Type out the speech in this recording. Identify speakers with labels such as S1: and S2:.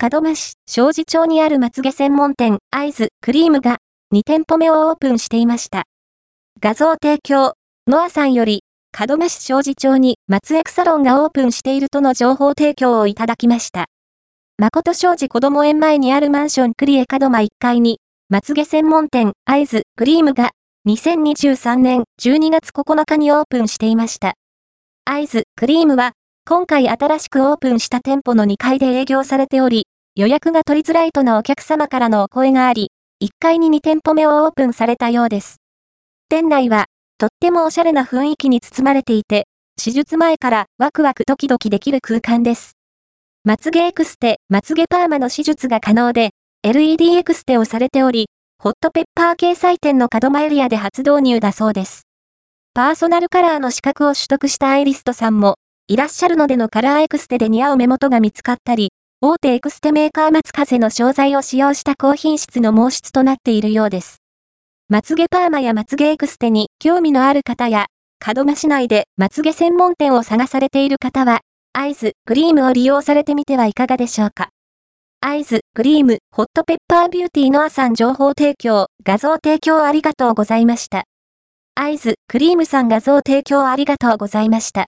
S1: 門真市、庄司町にあるまつげ専門店、アイズ、クリームが、2店舗目をオープンしていました。画像提供、ノアさんより、門真市庄司町に松エクサロンがオープンしているとの情報提供をいただきました。誠庄司子供園前にあるマンションクリエ門真1階に、まつげ専門店、アイズ、クリームが、2023年12月9日にオープンしていました。Eyes Cream は、今回新しくオープンした店舗の2階で営業されており、予約が取りづらいとのお客様からのお声があり、1階に2店舗目をオープンされたようです。店内は、とってもおしゃれな雰囲気に包まれていて、施術前からワクワクドキドキできる空間です。まつげエクステ、まつげパーマの施術が可能で、LED エクステをされており、ホットペッパー掲載店の門真エリアで初導入だそうです。パーソナルカラーの資格を取得したアイリストさんも、いらっしゃるのでのカラーエクステで似合う目元が見つかったり、大手エクステメーカー松風の商材を使用した高品質の毛質となっているようです。まつげパーマやまつげエクステに興味のある方や、門真市内でまつげ専門店を探されている方は、アイズ、クリームを利用されてみてはいかがでしょうか。アイズ、クリーム、ホットペッパービューティーノアさん情報提供、画像提供ありがとうございました。アイズ、クリームさん画像提供ありがとうございました。